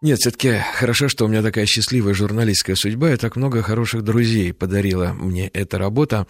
Нет, все-таки хорошо, что у меня такая счастливая журналистская судьба, и так много хороших друзей подарила мне эта работа.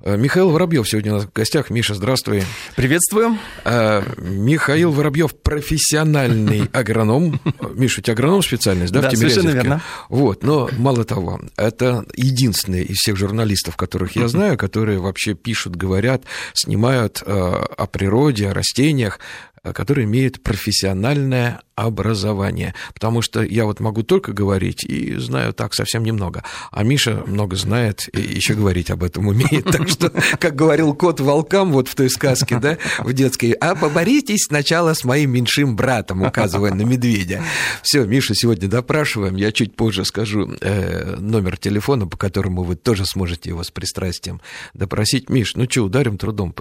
Э, Михаил Воробьев сегодня у нас в гостях. Миша, здравствуй. Приветствую. А, Михаил Воробьев профессиональный агроном. Миша, у тебя агроном специальность, да, да в совершенно верно. Вот, но мало того, это единственный из всех журналистов, которых я знаю, которые вообще пишут, говорят, снимают э, о природе, о растениях, который имеет профессиональное образование. Потому что я вот могу только говорить и знаю так совсем немного. А Миша много знает и еще говорить об этом умеет. Так что, как говорил кот волкам вот в той сказке, да, в детской, а поборитесь сначала с моим меньшим братом, указывая на медведя. Все, Миша сегодня допрашиваем. Я чуть позже скажу э, номер телефона, по которому вы тоже сможете его с пристрастием допросить. Миш, ну что, ударим трудом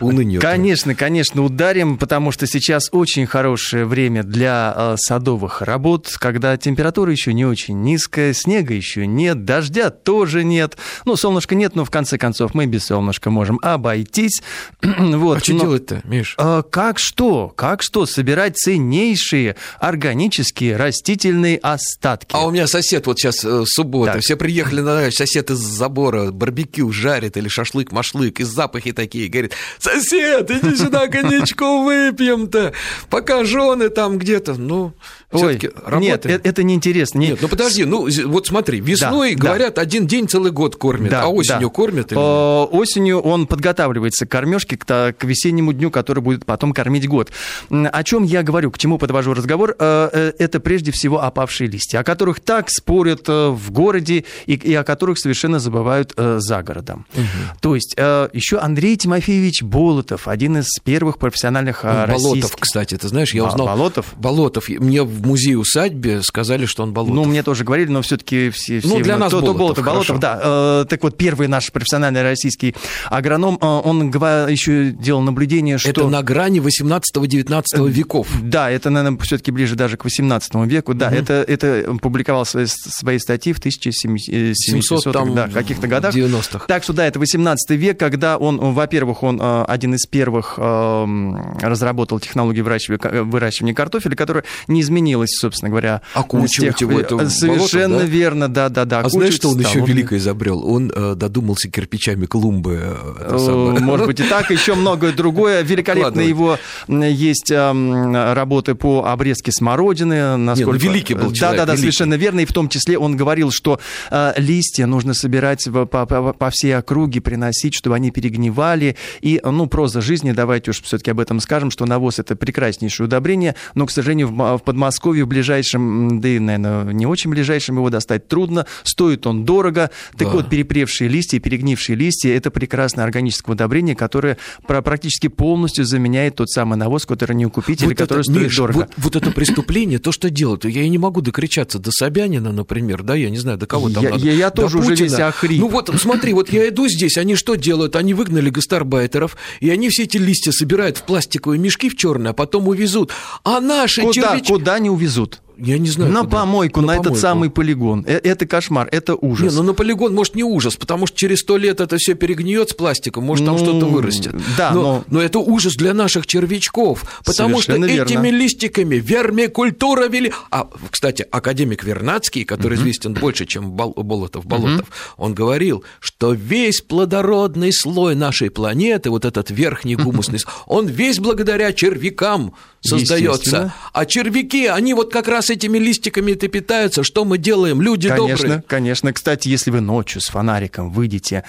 унынию. Конечно, конечно, ударим, потому что сейчас очень хорошее время для э, садовых работ, когда температура еще не очень низкая, снега еще нет, дождя тоже нет. Ну, солнышка нет, но в конце концов мы без солнышка можем обойтись. вот, а что но... делать-то, Миш? Э, как что? Как что? Собирать ценнейшие органические растительные остатки. А у меня сосед вот сейчас э, суббота, так. все приехали на сосед из забора барбекю жарит или шашлык-машлык, и запахи такие, говорит, сосед, иди сюда коньячку выпьем-то, пока жены там где-то, ну, Ой, нет, это, это неинтересно. Нет, ну подожди, ну вот смотри, весной, да, говорят, да. один день целый год кормят, да, а осенью да. кормят? Или О, осенью он подготавливается к кормежке, к, к весеннему дню, который будет потом кормить год. О чем я говорю, к чему подвожу разговор? Э, э, это прежде всего опавшие листья, о которых так спорят э, в городе и, и о которых совершенно забывают за городом. Угу. То есть еще Андрей Тимофеевич Болотов, один из первых профессиональных ну, российских... Болотов, кстати, ты знаешь, я узнал... Болотов? Болотов. Мне в музее-усадьбе сказали, что он Болотов. Ну, мне тоже говорили, но все-таки все, все... Ну, для нас то, Болотов, Болотов, Болотов, да. Э, так вот, первый наш профессиональный российский агроном, э, он еще делал наблюдение, что... Это на грани 18-19 э, веков. Да, это, наверное, все-таки ближе даже к 18 веку. Да, угу. это, это публиковал свои, свои статьи в 1700 да, каких-то годах. 90-х. Так что, да, это 18 век, когда он, во-первых, он один из первых разработал технологию выращивания, выращивания картофеля, которая не изменилась, собственно говоря. Окучивать его это Совершенно болото, да? верно, да-да-да. А знаешь, что он стал, еще великое изобрел? Он э, додумался кирпичами клумбы. Э, э может быть и так, еще многое другое. Великолепно его есть э, работы по обрезке смородины. Насколько... Не, ну, великий был человек. Да-да-да, совершенно верно. И в том числе он говорил, что э, листья нужно собирать по, по, по всей округе, приносить, чтобы они перегнивали. И, ну, проза жизни, давайте уж все-таки об этом скажем, что навоз это прекраснейшее удобрение, но, к сожалению, в, в Подмосковье в ближайшем, да и, наверное, не очень ближайшем его достать трудно, стоит он дорого. Так да. вот, перепревшие листья, перегнившие листья – это прекрасное органическое удобрение, которое практически полностью заменяет тот самый навоз, который не у купителя, вот который это, стоит Миш, дорого. Вот, вот это преступление, то, что делают, я и не могу докричаться до Собянина, например, да, я не знаю, до кого там я, надо. Я, я тоже Путина. уже весь охрип. Ну вот, смотри, вот я иду здесь, они что делают? Они выгнали гастарбайтеров, и они все эти листья собирают в пластиковые мешки в черные, а потом увезут. А наши куда, червячки... Куда не увезут? Я не знаю. На куда. помойку, на, на помойку. этот самый полигон. Э, это кошмар, это ужас. Не, ну на полигон, может, не ужас, потому что через сто лет это все перегниет с пластиком, может, ну, там что-то вырастет. Да, но, но... но это ужас для наших червячков, потому Совершенно что верно. этими листиками вермикультура вели... А, кстати, академик Вернадский, который угу. известен больше, чем Болотов, Болотов, угу. он говорил, что весь плодородный слой нашей планеты, вот этот верхний гумусный, он весь благодаря червякам создается. А червяки, они вот как раз этими листиками-то питаются. Что мы делаем, люди конечно, добрые? Конечно, конечно. Кстати, если вы ночью с фонариком выйдете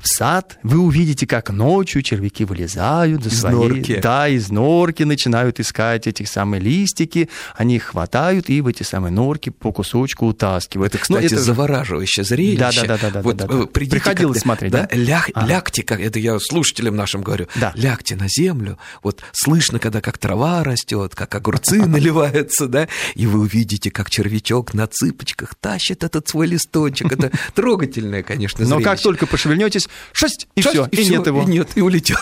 в сад, вы увидите, как ночью червяки вылезают из своей... норки. Да, из норки начинают искать эти самые листики, они их хватают и в эти самые норки по кусочку утаскивают. Это, кстати, это... завораживающее зрелище. Да, да, да, да. Вот да, да. Приходилось смотреть, да? да? Ляг, ага. Лягте, как это я слушателям нашим говорю, да. лягте на землю, вот слышно, когда как трава растет, как огурцы наливаются, да, и вы увидите, как червячок на цыпочках тащит этот свой листочек. Это трогательное, конечно, зрелище. Но как только пошевельнетесь, шесть, и все, и, нет его. И нет, и улетел.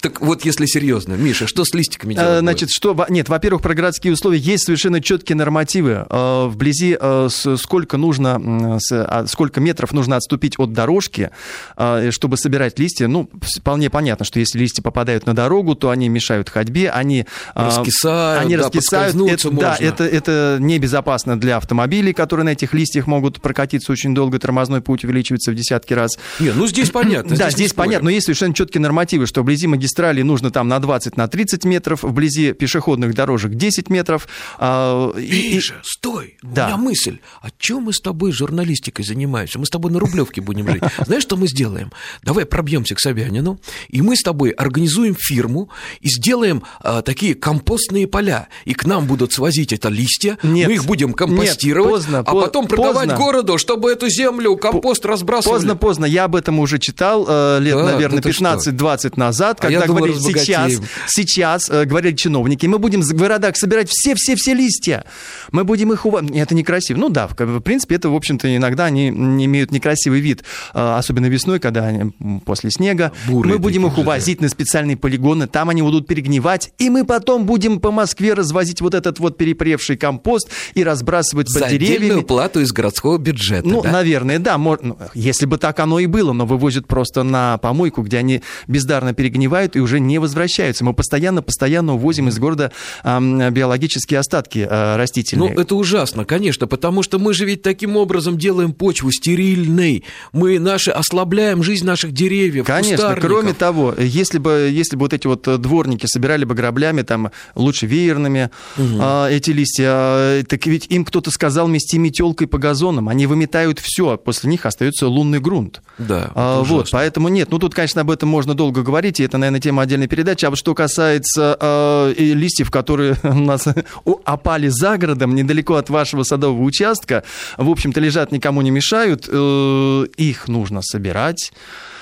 Так вот, если серьезно, Миша, что с листиками делать? Значит, что, нет, во-первых, про городские условия есть совершенно четкие нормативы. Э, вблизи э, сколько нужно, а, сколько метров нужно отступить от дорожки, э, чтобы собирать листья. Ну, вполне понятно, что если листья попадают на дорогу, то они мешают ходьбе, они раскисают, они да, раскисают. Это, да, это, это это небезопасно для автомобилей, которые на этих листьях могут прокатиться очень долго, тормозной путь увеличивается в десятки раз. Не, ну здесь понятно. Да, здесь, здесь понятно, но есть совершенно четкие нормативы, что вблизи магистрали нужно там на 20, на 30 метров, вблизи пешеходных дорожек 10 метров. А, Миша, и... стой, да. у меня мысль. А чем мы с тобой журналистикой занимаемся? Мы с тобой на Рублевке будем жить. Знаешь, что мы сделаем? Давай пробьемся к Собянину, и мы с тобой организуем фирму и сделаем а, такие компостные поля. И к нам будут свозить это листья, нет, мы их будем компостировать, нет, поздно, а потом продавать поздно. городу, чтобы эту землю, компост разбрасывали. Поздно, поздно. Я об этом уже читал э, лет, да, наверное, 15-20 назад, а когда говорили, сейчас, сейчас, э, говорили чиновники, мы будем в городах собирать все-все-все листья. Мы будем их уводить. Это некрасиво. Ну да, в принципе, это, в общем-то, иногда они имеют некрасивый вид, э, особенно весной, когда они после снега. Бурые мы будем их увозить да. на специальные полигоны, там они будут перегнивать, и мы потом будем по Москве развозить вот этот вот перепревший компост и разбрасывать За под деревьями. плату из городского бюджета, Ну, да? наверное, да. Ну, если бы так оно и было, но вывозят просто на помойку, где они бездарно перегнивают и уже не возвращаются. Мы постоянно-постоянно увозим из города э, биологические остатки э, растительные. Ну, это ужасно, конечно, потому что мы же ведь таким образом делаем почву стерильной. Мы наши ослабляем жизнь наших деревьев, Конечно, кроме того, если бы, если бы вот эти вот дворники собирали бы граблями, там, лучше веерными угу. эти листья, а, так ведь им кто-то сказал мести метелкой по газонам, они выметают все, а после них остается лунный грунт. Да. А, вот, поэтому нет, ну тут, конечно, об этом можно долго говорить, и это, наверное, тема отдельной передачи. А вот что касается э, листьев, которые у нас опали за городом, недалеко от вашего садового участка, в общем-то, лежат, никому не мешают, э, их нужно собирать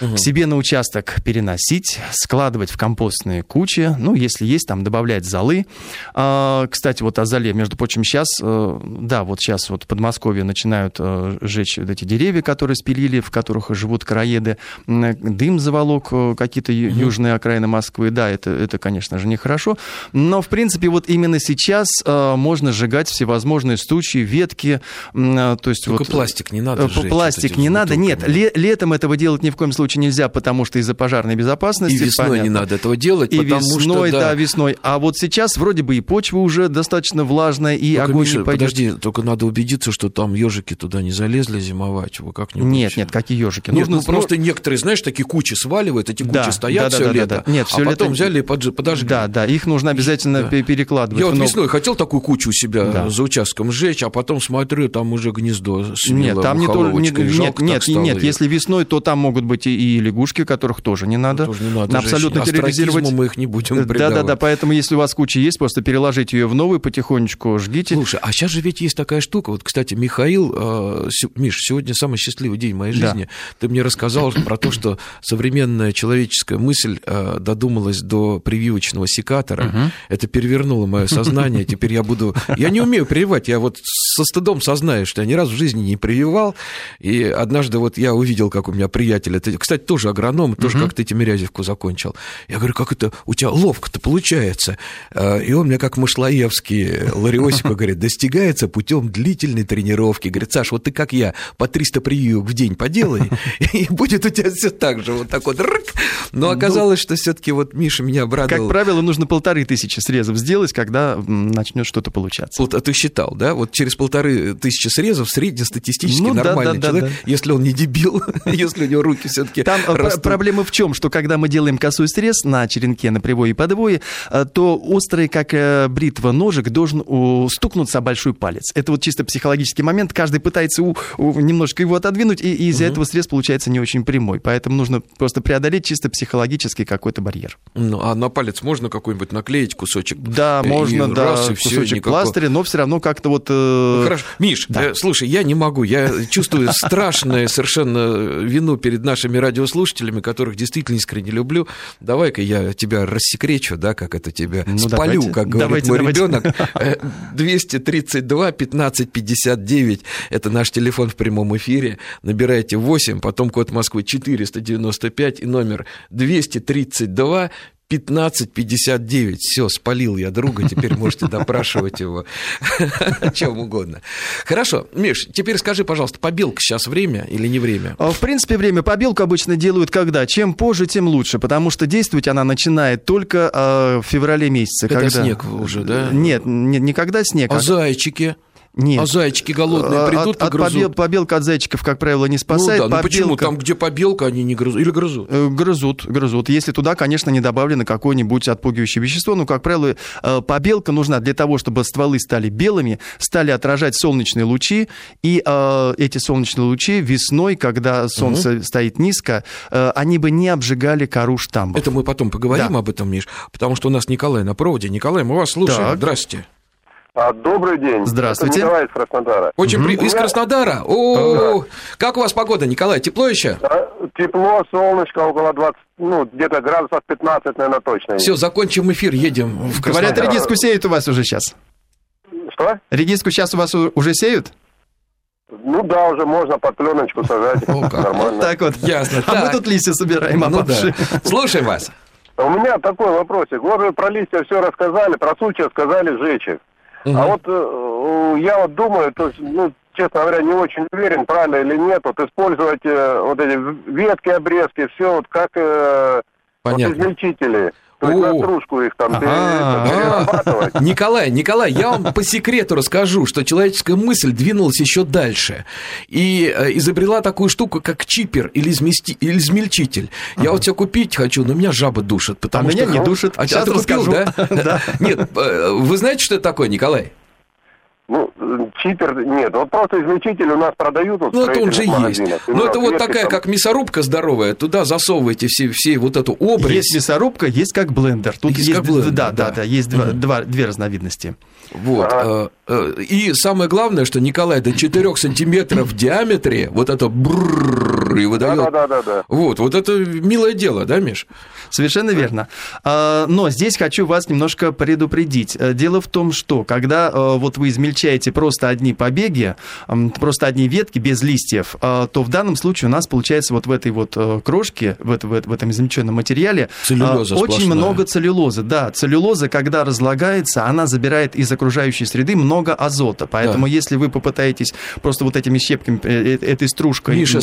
угу. себе на участок переносить, складывать в компостные кучи, ну, если есть, там, добавлять золы. А, кстати, вот о золе, между прочим, сейчас, э, да, вот сейчас вот в Подмосковье начинают э, сжечь вот эти деревья, которые спилили, в которых живут короеды, дым заволок э, какие-то южные окраины Москвы, да, это, это, конечно же, нехорошо, но, в принципе, вот именно сейчас можно сжигать всевозможные стучи, ветки, то есть Только вот... пластик не надо сжечь. Пластик не надо, нет, летом этого делать ни в коем случае случае нельзя, потому что из-за пожарной безопасности. И весной понятно. не надо этого делать, и потому весной, что... Да. да, весной. А вот сейчас вроде бы и почва уже достаточно влажная, и только, огонь Миша, не пойдет. подожди, только надо убедиться, что там ежики туда не залезли зимовать. Вы как-нибудь... Нет, нет, какие ежики? Нет, Нужно... ну просто некоторые, знаешь, такие кучи сваливают, эти кучи да, стоят да, все да, лето, да, да. Нет, все а потом лето... взяли и подожгли. Да, да, их нужно обязательно да. перекладывать. Я вот но... весной хотел такую кучу у себя да. за участком сжечь, а потом смотрю, там уже гнездо Нет, там не только... Нет, нет, нет, нет, если весной, то там могут быть и, и лягушки, которых тоже не надо. Тоже не надо абсолютно терроризировать. мы их не будем Да-да-да, поэтому если у вас куча есть, просто переложите ее в новую, потихонечку жгите. Слушай, а сейчас же ведь есть такая штука. Вот, кстати, Михаил, э, Миш, сегодня самый счастливый день моей жизни. Да. Ты мне рассказал про то, что современная человеческая мысль э, додумалась до прививочного секатора. Угу. Это перевернуло мое сознание. Теперь я буду... Я не умею прививать, я вот со стыдом сознаю, что я ни разу в жизни не прививал. И однажды вот я увидел, как у меня приятель, это, кстати, тоже агроном, тоже угу. как ты Тимирязевку закончил. Я говорю, как это у тебя ловко-то получается? А, и он мне как Машлаевский Лариосику говорит, достигается путем длительной тренировки. Говорит, Саш, вот ты как я, по 300 прививок в день поделай, и будет у тебя все так же, вот так вот. Но ну, оказалось, что все-таки вот Миша меня обрадовал. Как правило, нужно полторы тысячи срезов сделать, когда начнет что-то получаться. А ты считал, да? Вот через полторы тысячи срезов среднестатистически ну, нормальный да, да, человек, да, да. если он не дебил, если у него руки все-таки Там э, растут. проблема в чем? Что когда мы делаем косой срез на черенке, на привое и подвое, э, то острый, как э, бритва, ножик должен стукнуться о большой палец. Это вот чисто психологический момент. Каждый пытается у, у, немножко его отодвинуть, и, и из-за угу. этого срез получается не очень прямой. Поэтому нужно просто преодолеть чисто психологический какой-то барьер. Ну, а на палец можно какой-нибудь наклеить кусочек? Да, можно, да, раз, кусочек все, никакого... пластыря, но все равно как-то вот... Э... Хорошо. Миш, да. э, слушай, я не могу, я чувствую страшное совершенно вину перед нашими радиослушателями, которых действительно искренне люблю. Давай-ка я тебя рассекречу, да, как это тебя ну, спалю, давайте, как говорит давайте, мой давайте. ребенок. 232 15 59 это наш телефон в прямом эфире. Набирайте 8, потом код Москвы 495 и номер 232 15.59. Все, спалил я друга, теперь можете допрашивать его о чем угодно. Хорошо, Миш, теперь скажи, пожалуйста, побелка сейчас время или не время? В принципе, время побелку обычно делают когда? Чем позже, тем лучше, потому что действовать она начинает только э, в феврале месяце. Когда... снег уже, да? Нет, не, не когда снег. А, а... зайчики? Нет. А зайчики голодные придут от, и грызут? Побел, побелка от зайчиков, как правило, не спасает. Ну да, ну побелка... почему? Там, где побелка, они не грызут? Или грызут? Э, грызут, грызут. Если туда, конечно, не добавлено какое-нибудь отпугивающее вещество. Но, как правило, э, побелка нужна для того, чтобы стволы стали белыми, стали отражать солнечные лучи. И э, эти солнечные лучи весной, когда солнце угу. стоит низко, э, они бы не обжигали кору штамбов. Это мы потом поговорим да. об этом, Миш, потому что у нас Николай на проводе. Николай, мы вас слушаем. Так. Здравствуйте. А, добрый день. Здравствуйте. Это Николай из Краснодара. Очень при... Из Краснодара? О, как у вас погода, Николай? Тепло еще? Тепло, солнышко, около 20, ну, где-то градусов 15, наверное, точно. Все, закончим эфир, едем в Краснодар. Говорят, редиску сеют у вас уже сейчас. Что? Редиску сейчас у вас уже сеют? Ну да, уже можно под пленочку сажать. О, как. Нормально. Так вот. Ясно. А мы тут листья собираем, ну, да. Слушаем вас. У меня такой вопросик. Вот вы про листья все рассказали, про сучья сказали жечь их. Угу. А вот э, я вот думаю, то есть, ну, честно говоря, не очень уверен, правильно или нет, вот использовать э, вот эти ветки, обрезки, все вот как э, вот измельчители. То есть на стружку их там перерабатывать. Николай, Николай, я вам по секрету расскажу, что человеческая мысль двинулась еще дальше и э, изобрела такую штуку, как чипер или, измельчитель. Я вот все купить хочу, но меня жаба душит. Потому а что... меня не душит. А Сейчас ты купил, да? да? Нет, э, вы знаете, что это такое, Николай? Ну, чипер нет, вот просто измельчитель у нас продают. Вот ну, это он же есть. Ну, это вот такая, там... как мясорубка здоровая, туда засовываете все, все вот эту обрез. Есть мясорубка, есть как блендер. Тут есть, есть как блендер, да, да, да, есть два, два, две разновидности. Вот. Ага. Э, э, и самое главное, что Николай до 4 сантиметров в диаметре вот это брррр и выдает. Да, да, да, да. Вот, вот это милое дело, да, Миш? Совершенно верно. А, но здесь хочу вас немножко предупредить. Э, дело в том, что когда вот вы измельчаете просто одни побеги, просто одни ветки без листьев, то в данном случае у нас получается вот в этой вот крошке, в, это, в этом измельченном материале Целлюлоза очень сплошная. много целлюлозы. Да, целлюлоза, когда разлагается, она забирает из окружающей среды много азота. Поэтому да. если вы попытаетесь просто вот этими щепками, э, э, этой стружкой... Миша,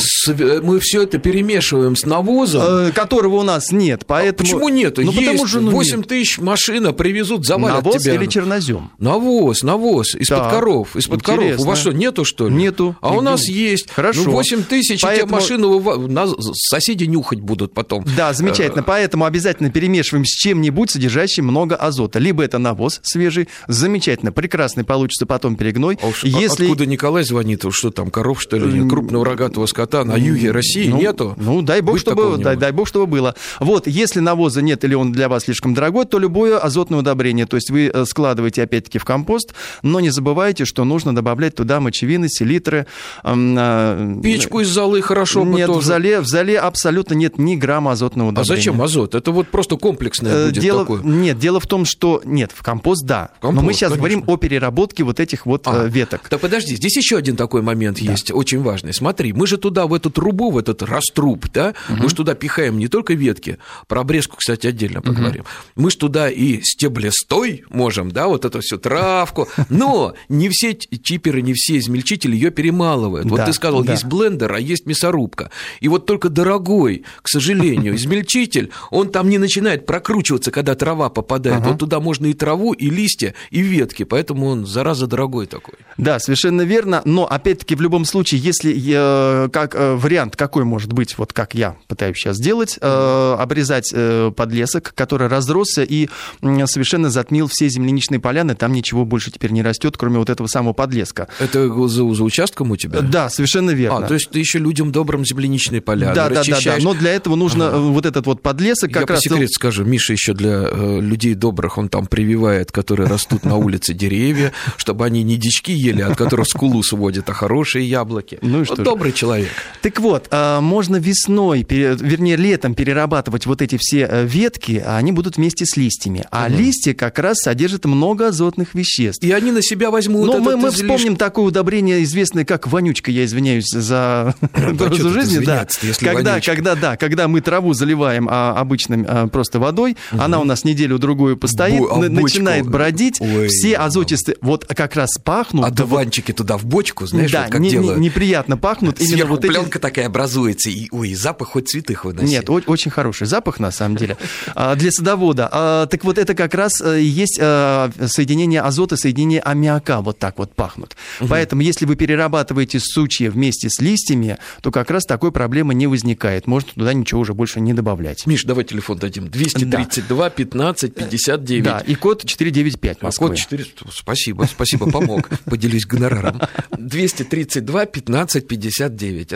мы все это перемешиваем с навозом. Э, которого у нас нет, поэтому... А почему нет? Ну, Есть потому что, ну, 8 нет. тысяч машина привезут, завалят навоз тебя. или чернозем? Навоз, навоз, из-под да. коров, из-под коров. У вас что, нету, что ли? Нету. А у нас есть. Хорошо. Ну, 8 тысяч, поэтому... эти машины соседи нюхать будут потом. Да, замечательно. Поэтому обязательно перемешиваем с чем-нибудь, содержащим много азота. Либо это навоз свежий, замечательно, прекрасный получится потом перегной. А уж Если... Откуда Николай звонит? Что там, коров, что ли? Крупного рогатого скота на юге России ну, нету? Ну, дай бог, чтобы, дай, дай бог, чтобы было. Вот, если навоза нет или он для вас слишком дорогой, то любое азотное удобрение. То есть вы э, складываете опять-таки в компост, но не забывайте, что нужно добавлять туда мочевины, селитры. Э, Печку из золы хорошо Нет, тоже. в зале, в зале абсолютно нет ни грамма азотного удобрения. А зачем азот? Это вот просто комплексное будет дело, такое. Нет, дело в том, что... Нет, в компост, да. В компост, но мы сейчас конечно. говорим о переработке вот этих вот а, веток. Да подожди, здесь еще один такой момент да. есть, очень важный. Смотри, мы же туда, в эту трубу, в этот раструб, да, угу. мы же туда пихаем не только ветки, про обрезку, кстати, отдельно поговорим, угу. мы же туда и стеблестой можем, да, вот эту всю травку, но не все чиперы, не все измельчители ее перемалывают. Вот да, ты сказал, да. есть блендер, а есть мясорубка. И вот только дорогой, к сожалению, измельчитель, он там не начинает прокручиваться, когда трава попадает. Ага. Вот туда можно и траву, и листья, и ветки, поэтому он, зараза, дорогой такой. Да, совершенно верно, но опять-таки в любом случае, если э, как э, вариант какой может быть, вот как я пытаюсь сейчас сделать, э, обрезать э, подлесок, который разросся и э, совершенно затмил все земляничные поляны, там ничего больше теперь не растет, кроме вот этого самого подлеска. Это за, за участком у тебя? Да, совершенно верно. А, то есть ты еще людям добрым земляничные поля да, да, да, да, но для этого нужно ага. вот этот вот подлесок как я раз... Я по секрету скажу, Миша еще для э, людей добрых, он там прививает, которые растут на улице деревья, чтобы они не дички ели, от которых скулу сводят, а хорошие яблоки. Ну, что Добрый человек. Так вот, вот, а, можно весной, вернее, летом перерабатывать вот эти все э, ветки, а они будут вместе с листьями. А угу. листья как раз содержат много азотных веществ. И они на себя возьмут Но мы, мы вспомним такое удобрение, известное как вонючка, я извиняюсь за образу жизни. Да. Когда, когда, да, когда мы траву заливаем а, обычным а, просто водой, угу. она у нас неделю-другую постоит, Бо, а начинает бродить, Ой, все азотистые, вот как раз пахнут. А дуванчики туда в бочку, знаешь, да, вот как не, делают. неприятно пахнут. Сверху именно вот пленка эти... такая образуется, и ой, запах хоть цветы выноси. Нет, очень хороший запах, на самом деле, а, для садовода. А, так вот, это как раз э, есть э, соединение азота, соединение аммиака, вот так вот пахнут. Поэтому, если вы перерабатываете сучья вместе с листьями, то как раз такой проблемы не возникает. Можно туда ничего уже больше не добавлять. Миш, давай телефон дадим. 232 да. 15 59. Да, и код 495 Москвы. Код 4... Спасибо, спасибо, помог. Поделюсь гонораром. 232 15 59.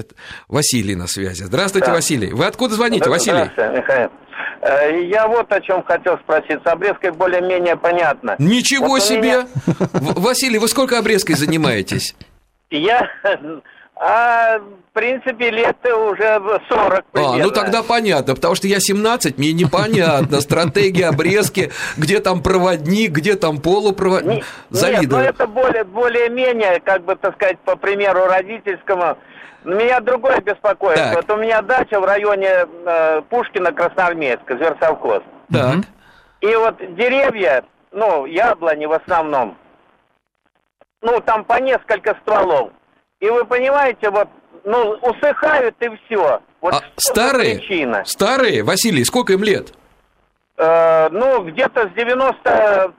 Василий на связи. Здравствуйте, да. Василий. Вы откуда звоните, Василий? Здравствуйте, Михаил. Э, я вот о чем хотел спросить. С обрезкой более-менее понятно. Ничего вот себе! Меня... Василий, вы сколько обрезкой занимаетесь? Я а, в принципе, лет уже 40 примерно. А, ну тогда понятно, потому что я 17, мне непонятно. Стратегия обрезки, где там проводник, где там полупроводник. Завидую. Нет, ну это более, более-менее, как бы, так сказать, по примеру родительскому. Меня другое беспокоит. Так. Вот у меня дача в районе э, Пушкина, Красноармейска, зверсовхоз. Так. И вот деревья, ну, яблони в основном, ну, там по несколько стволов. И вы понимаете, вот, ну, усыхают и все. Вот а старые? Причина. Старые? Василий, сколько им лет? Э, ну, где-то с 92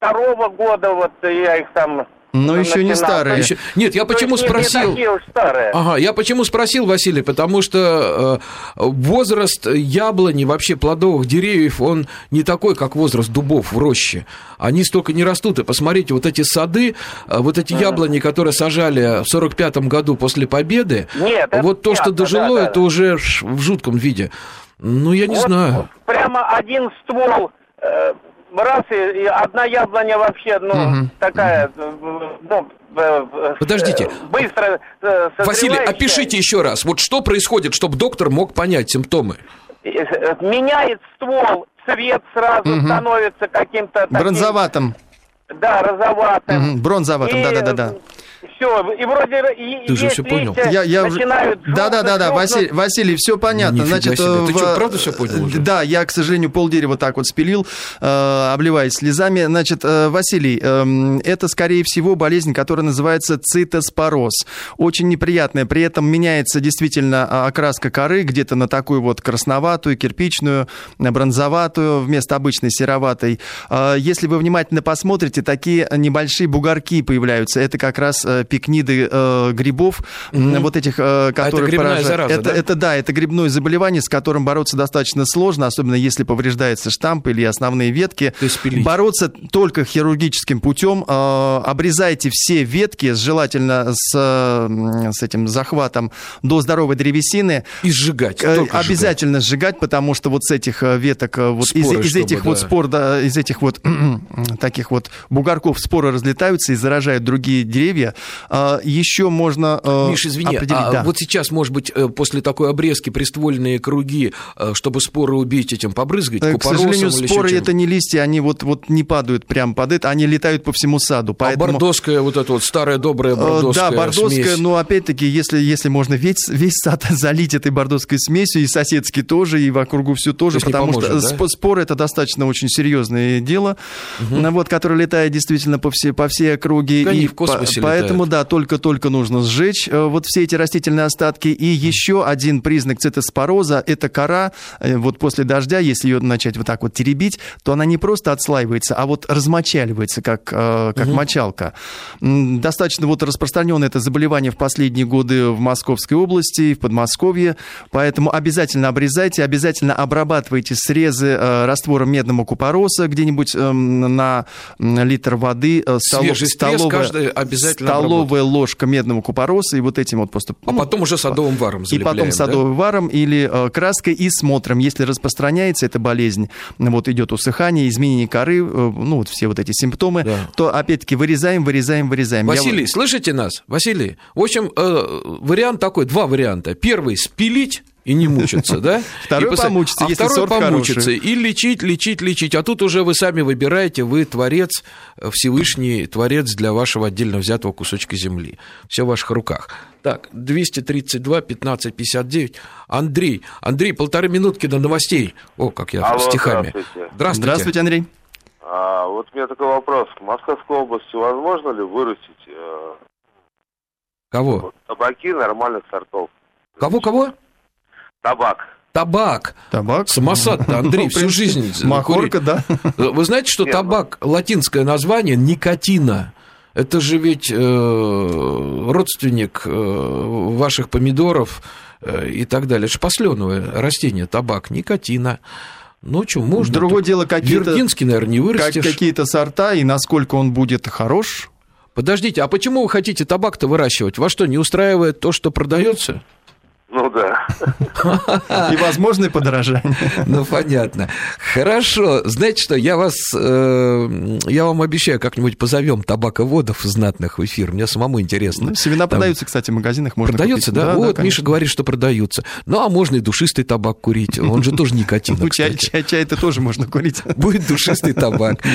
-го года вот я их там но еще не старые. Еще... Нет, я почему спросил... Не. Ага, я почему спросил, Василий, потому что э, возраст яблони, вообще плодовых деревьев, он не такой, как возраст дубов в роще. Они столько не растут. И посмотрите, вот эти сады, э, вот эти яблони, которые сажали в 45-м году после победы, Нет, вот то, что дожило, да, это уже в жутком виде. Ну, я не вот знаю. Прямо один ствол э, раз и, и одна яблоня вообще, ну, угу. такая, ну, Подождите. Быстро Василий, опишите еще раз. Вот что происходит, чтобы доктор мог понять симптомы? Меняет ствол, цвет сразу угу. становится каким-то... Бронзоватым. Да, розоватым. Угу. Бронзоватым, да-да-да все, и вроде и Ты же все понял. Я, я... Начинают да, да, да, да, Василий, Василий, все понятно. Нифига Значит, себе. Ты в... что, правда все понял уже? Да, я, к сожалению, полдерева так вот спилил, э, обливаясь слезами. Значит, э, Василий, э, это, скорее всего, болезнь, которая называется цитоспороз. Очень неприятная. При этом меняется действительно а, окраска коры где-то на такую вот красноватую, кирпичную, бронзоватую вместо обычной сероватой. Э, если вы внимательно посмотрите, такие небольшие бугорки появляются. Это как раз э, пикниды э, грибов, угу. вот этих, э, которые а это поражают. Зараза, это, да? это да, это грибное заболевание, с которым бороться достаточно сложно, особенно если повреждается штамп или основные ветки. То есть пилить. Бороться только хирургическим путем. Э, обрезайте все ветки, желательно с, с этим захватом до здоровой древесины. И сжигать. Э, обязательно сжигать. сжигать, потому что вот с этих э, веток, вот споры, из, из этих чтобы, вот да. спор, да, из этих вот таких вот бугорков споры разлетаются и заражают другие деревья. А, еще можно э, Миш, извини, определить... А да. вот сейчас, может быть, э, после такой обрезки приствольные круги, э, чтобы споры убить этим, побрызгать К сожалению, споры это не листья, они вот, вот не падают прямо под это, они летают по всему саду. А поэтому... А бордоская, вот эта вот старая добрая бордоская Да, бордоская, смесь. но опять-таки, если, если можно весь, весь сад залить этой бордоской смесью, и соседский тоже, и вокруг все тоже, То потому поможет, что да? споры это достаточно очень серьезное дело, угу. вот, которое летает действительно по, все, по всей округе. Да и в космосе по, Поэтому, да, только-только нужно сжечь э, вот все эти растительные остатки. И еще один признак цитоспороза – это кора. Э, вот после дождя, если ее начать вот так вот теребить, то она не просто отслаивается, а вот размочаливается, как, э, как угу. мочалка. Достаточно вот распространенное это заболевание в последние годы в Московской области, в Подмосковье. Поэтому обязательно обрезайте, обязательно обрабатывайте срезы раствором медного купороса где-нибудь эм, на литр воды. Свежий столовая, каждый обязательно столовая столовая вот. ложка медного купороса, и вот этим вот просто... А ну, потом уже садовым варом И потом садовым да? варом или э, краской и смотрим. Если распространяется эта болезнь, вот идет усыхание, изменение коры, э, ну вот все вот эти симптомы, да. то опять-таки вырезаем, вырезаем, вырезаем. Василий, Я... слышите нас? Василий, в общем, э, вариант такой, два варианта. Первый – спилить, и не мучиться, да? Второй и помучится, а если второй сорт помучится. хороший. И лечить, лечить, лечить. А тут уже вы сами выбираете, вы творец, э, Всевышний творец для вашего отдельно взятого кусочка земли. Все в ваших руках. Так, 232, 15, 59. Андрей, Андрей, полторы минутки до новостей. О, как я Алло, стихами. Здравствуйте. Здравствуйте. Здравствуйте, Андрей. А, вот у меня такой вопрос. В Московской области возможно ли вырастить... Э, Кого? Табаки нормальных сортов. Кого-кого? Табак. Табак. Табак? Самосад Андрей, всю жизнь Махорка, да. Вы знаете, что табак, латинское название, никотина. Это же ведь э, родственник э, ваших помидоров э, и так далее. Это же посленовое растение, табак, никотина. Ну, что, можно. Другое дело, какие-то... Вердинский, наверное, не вырастешь. Как, какие-то сорта, и насколько он будет хорош. Подождите, а почему вы хотите табак-то выращивать? Вас что, не устраивает то, что продается? Ну да. И возможное подорожание. Ну, понятно. Хорошо. Знаете что, я вас, э, я вам обещаю, как-нибудь позовем табаководов знатных в эфир. Мне самому интересно. Ну, семена Там... продаются, кстати, в магазинах. Можно продаются, купить. да? да? Вот, да, Миша говорит, что продаются. Ну, а можно и душистый табак курить. Он же тоже никотин. Ну, чай, чай, чай это тоже можно курить. Будет душистый табак.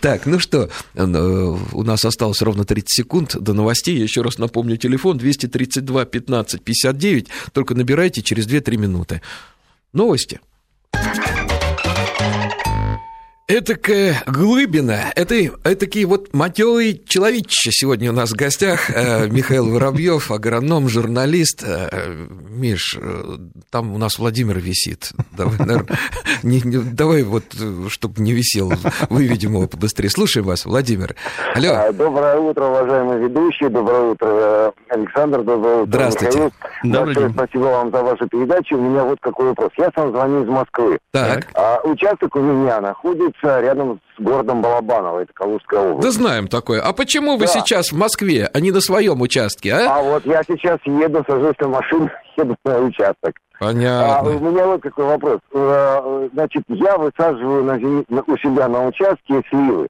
Так, ну что, э, у нас осталось ровно 30 секунд до новостей. Я еще раз напомню, телефон 232 15 59 только набирайте через 2-3 минуты. Новости. Этакая глыбина, это, этакий вот матерый человечище сегодня у нас в гостях. Э, Михаил Воробьев, агроном, журналист. Э, Миш, э, там у нас Владимир висит. Давай, наверное, не, не, давай вот, чтобы не висел, выведем его побыстрее. Слушаем вас, Владимир. Алло. А, доброе утро, уважаемые ведущие. Доброе утро, Александр. Доброе утро, Здравствуйте. Михаил. Добрый день. Спасибо вам за вашу передачу. У меня вот какой вопрос. Я сам звоню из Москвы. Так. А, участок у меня находится находится рядом с городом Балабаново, это Калужская область. Да знаем такое. А почему вы да. сейчас в Москве, а не на своем участке, а? А вот я сейчас еду, сажусь на машину, еду на участок. Понятно. А, у меня вот какой вопрос. Э, значит, я высаживаю на, у себя на участке сливы.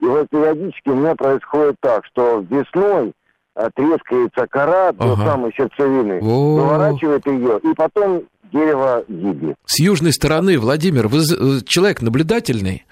И вот периодически у меня происходит так, что весной э, трескается кора ага. до самой сердцевины, О. выворачивает ее, и потом дерево гибнет. С южной стороны, Владимир, вы человек наблюдательный?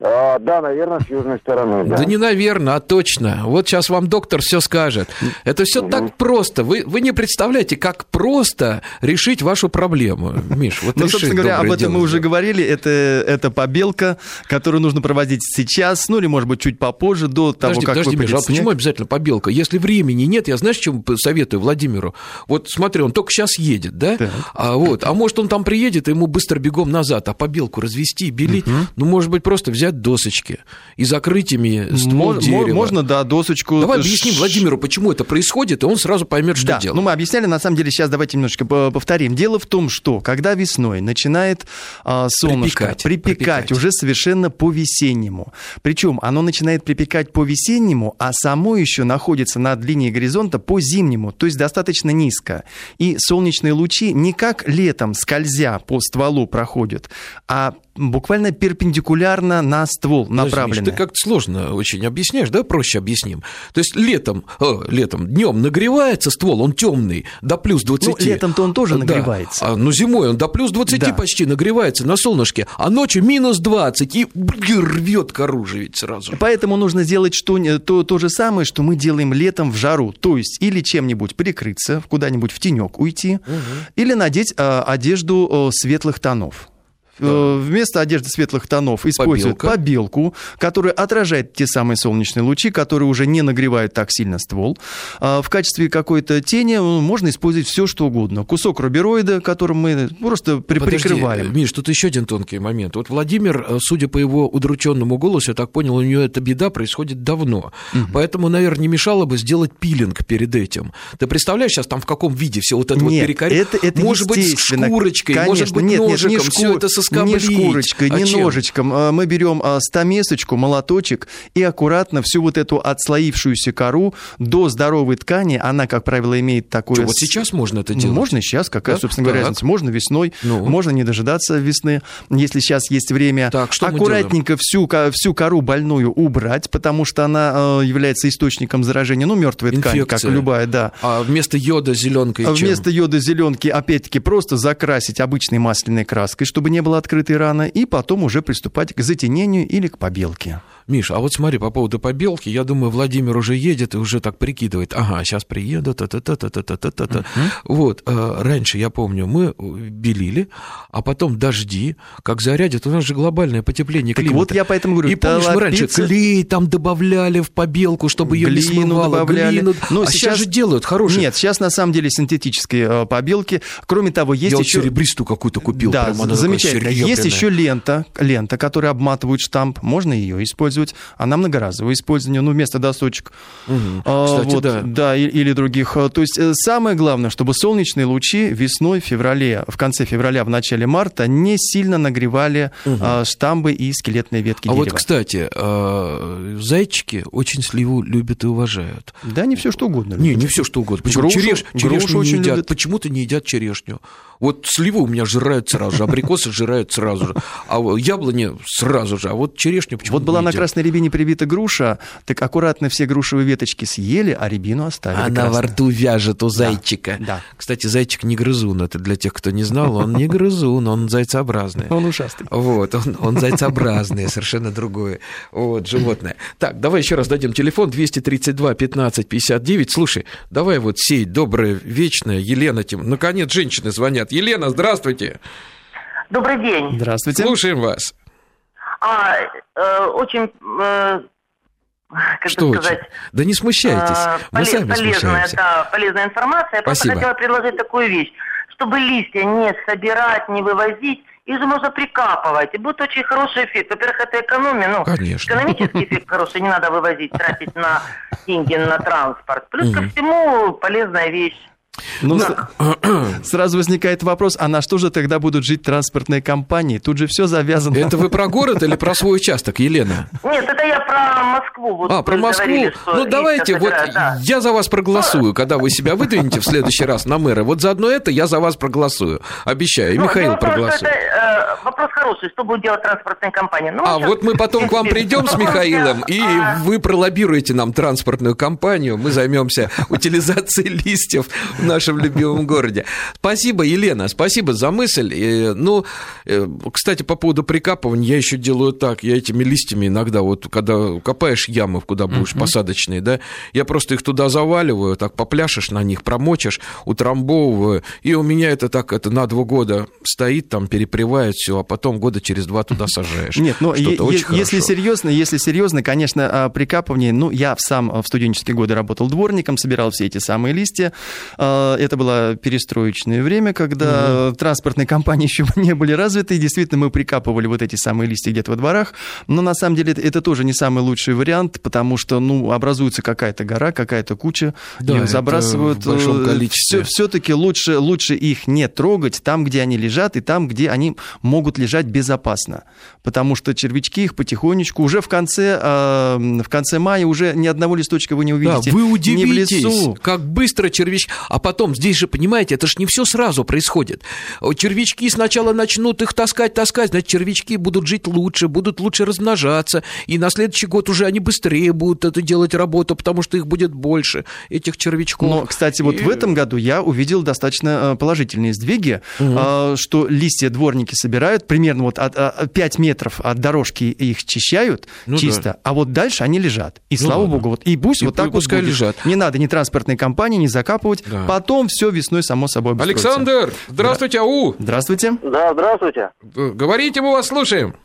А, да, наверное, с южной стороны. Да. да не наверное, а точно. Вот сейчас вам доктор все скажет. Это все угу. так просто. Вы, вы не представляете, как просто решить вашу проблему, Миш. Вот ну, собственно говоря, об этом дело. мы уже говорили. Это, это побелка, которую нужно проводить сейчас, ну или, может быть, чуть попозже, до подожди, того, как подожди, Миш, а почему обязательно побелка? Если времени нет, я знаешь, чем советую Владимиру? Вот смотри, он только сейчас едет, да? Так. А, вот, а может, он там приедет, и ему быстро бегом назад, а побелку развести, белить, угу. ну, может быть, просто взять взять досочки и закрыть ими ствол Мож, дерева. Можно, да, досочку. Давай объясним Владимиру, почему это происходит, и он сразу поймет, что да, делать. Ну, мы объясняли, на самом деле, сейчас давайте немножечко повторим. Дело в том, что когда весной начинает а, солнышко припекать, припекать, припекать уже совершенно по-весеннему, причем оно начинает припекать по-весеннему, а само еще находится над линией горизонта по-зимнему, то есть достаточно низко. И солнечные лучи не как летом, скользя по стволу проходят, а буквально перпендикулярно на ствол направлены. Ты как-то сложно очень объясняешь, да, проще объясним. То есть летом, о, летом, днем нагревается ствол, он темный, до плюс 20. Ну, летом-то он тоже нагревается. Да. А, ну, зимой он до плюс 20 да. почти нагревается на солнышке, а ночью минус 20, и рвет кору же ведь сразу. Поэтому нужно сделать что, то, то же самое, что мы делаем летом в жару. То есть или чем-нибудь прикрыться, куда-нибудь в тенек уйти, угу. или надеть э, одежду э, светлых тонов. Э, вместо одежды светлых тонов используют побелка. побелку, которая отражает те самые солнечные лучи, которые уже не нагревают так сильно ствол. А в качестве какой-то тени э, можно использовать все, что угодно. Кусок рубероида, которым мы просто при Подожди, прикрываем. Миш, тут еще один тонкий момент. Вот Владимир, э, судя по его удрученному голосу, я так понял, у него эта беда происходит давно. Угу. Поэтому, наверное, не мешало бы сделать пилинг перед этим. Ты представляешь сейчас там в каком виде все вот это нет, вот перекорить? Это, это может быть, с шкурочкой, Конечно, может быть, нет, ножиком, нет, не все это со соскоблить. Не шкурочкой, А не чем? ножичком. А, Мы берем а, стамесочку, молоточек и аккуратно всю вот эту отслоившуюся кору до здоровой ткани, она, как правило, имеет такое... Что, вот сейчас можно это делать? Можно сейчас, какая, Да? собственно говоря, Так. разница. Можно весной, Ну. можно не дожидаться весны, если сейчас есть время. Так, что мы Аккуратненько всю, всю кору больную убрать, потому что она э, является источником заражения. Ну, мертвая ткань, как Инфекция. любая, да. А вместо йода зеленкой А чем? Вместо йода зеленки, опять-таки, просто закрасить обычной масляной краской, чтобы не было открытой раны, и потом уже приступать к затенению или к побелке. Миш, а вот смотри, по поводу побелки, я думаю, Владимир уже едет и уже так прикидывает, ага, сейчас приеду, та-та-та-та-та-та-та-та. Вот, э, раньше, я помню, мы белили, а потом дожди, как зарядят, у нас же глобальное потепление климата. вот я поэтому говорю, И помнишь, мы раньше клей там добавляли в побелку, чтобы ее не смывало. глину. Но а сейчас... же делают хорошие. Нет, сейчас на самом деле синтетические э, побелки. Кроме того, есть я еще... серебристую какую-то купил. Да, замечательно. Есть еще лента, лента, которая обматывает штамп. Можно ее использовать. Она многоразовое использование, ну, вместо досочек. Мгм. А, Кстати, вот, да. и- или других. А, То есть э, самое главное, чтобы солнечные лучи весной, в феврале, в конце февраля, в начале марта не сильно нагревали а, штамбы и скелетные ветки А вот, дерева. кстати, э, зайчики очень сливу любят и уважают. Да, не все что угодно. Не, любят. не все что угодно. Почему? Грушу- Череш- грушу черешню не едят. любят. Почему-то не едят черешню. Вот сливы у меня жирают сразу же, абрикосы жирают сразу же, а яблони сразу же, а вот черешню почему-то Вот была на красной рябине привита груша, так аккуратно все грушевые веточки съели, а рябину оставили. Она во красную. рту вяжет у зайчика. да. Кстати, зайчик не грызун, это для тех, кто не знал, он не грызун, он зайцеобразный. Он ушастый. Вот, он, он зайцеобразный, совершенно другое вот, животное. Так, давай еще раз дадим телефон 232 15 59. Слушай, давай вот сей доброе, вечное, Елена, тем, наконец женщины звонят. Елена, здравствуйте, Добрый день. Здравствуйте. слушаем вас. А, э, очень, э, как Что бы очень? сказать, Да не смущайтесь, э, мы поле- сами полезная, смущаемся. да, полезная информация. Я просто Спасибо. хотела предложить такую вещь, чтобы листья не собирать, не вывозить, их же можно прикапывать, и будет очень хороший эффект. Во-первых, это экономия, ну, Конечно. экономический эффект хороший, не надо вывозить, тратить на деньги на транспорт. Плюс ко всему полезная вещь. Ну, с- сразу возникает вопрос, а на что же тогда будут жить транспортные компании? Тут же все завязано. Это вы про город или про свой участок, Елена? Нет, это я про Москву. Вот А, про Москву. говорили, Ну, давайте, вот собирают, да. я за вас проголосую, когда вы себя выдвинете в следующий раз на мэра. Вот заодно это я за вас проголосую. Обещаю. И Ну, Михаил дело в том, что проголосует. это, э, вопрос хороший, что будет делать транспортная компания. Ну, А сейчас, вот мы потом к вам придем с Михаилом, и а, вы пролоббируете нам транспортную компанию. Мы займемся утилизацией листьев нашем любимом городе. Спасибо, Елена, спасибо за мысль. Ну, э, кстати, по поводу прикапывания, я еще делаю так. Я этими листьями иногда, вот когда копаешь ямы, куда будешь посадочные, да, я просто их туда заваливаю, так попляшешь на них, промочишь, утрамбовываю, и у меня это так, это на два года стоит, там перепревает все, а потом года через два туда сажаешь. Нет, ну Что-то е- е- если серьезно, если серьезно, конечно, а, прикапывание, ну, я сам в студенческие годы работал дворником, собирал все эти самые листья. А, Это было перестроечное время, когда транспортные компании еще не были развиты, и действительно мы прикапывали вот эти самые листья где-то во дворах, но на самом деле это, тоже не самый лучший вариант, потому что, ну, образуется какая-то гора, какая-то куча, Да, это забрасывают. в большом количестве. Все-таки лучше, лучше их не трогать там, где они лежат, и там, где они могут лежать безопасно. Потому что червячки их потихонечку уже в конце, э, в конце мая уже ни одного листочка вы не увидите. Да, вы Ни в удивитесь, лесу. как быстро червячки... А потом, здесь же, понимаете, это же не все сразу происходит. Червячки сначала начнут их таскать, таскать, значит, червячки будут жить лучше, будут лучше размножаться, и на следующий год уже они быстрее будут это делать работу, потому что их будет больше, этих червячков. Но, кстати, вот И- в этом году я увидел достаточно э, положительные сдвиги, э, что листья дворники собирают, примерно вот от, а, 5 метров от дорожки их чищают Ну чисто, а вот дальше они лежат. И Ну слава ладно. богу, вот и пусть И вот так вот пускай будет. лежат. Не надо ни транспортной компании, ни закапывать. Да. Потом все весной само собой обустроится. Александр, здравствуйте, ау! Здравствуйте. Да, здравствуйте. Г- Говорите, мы вас слушаем.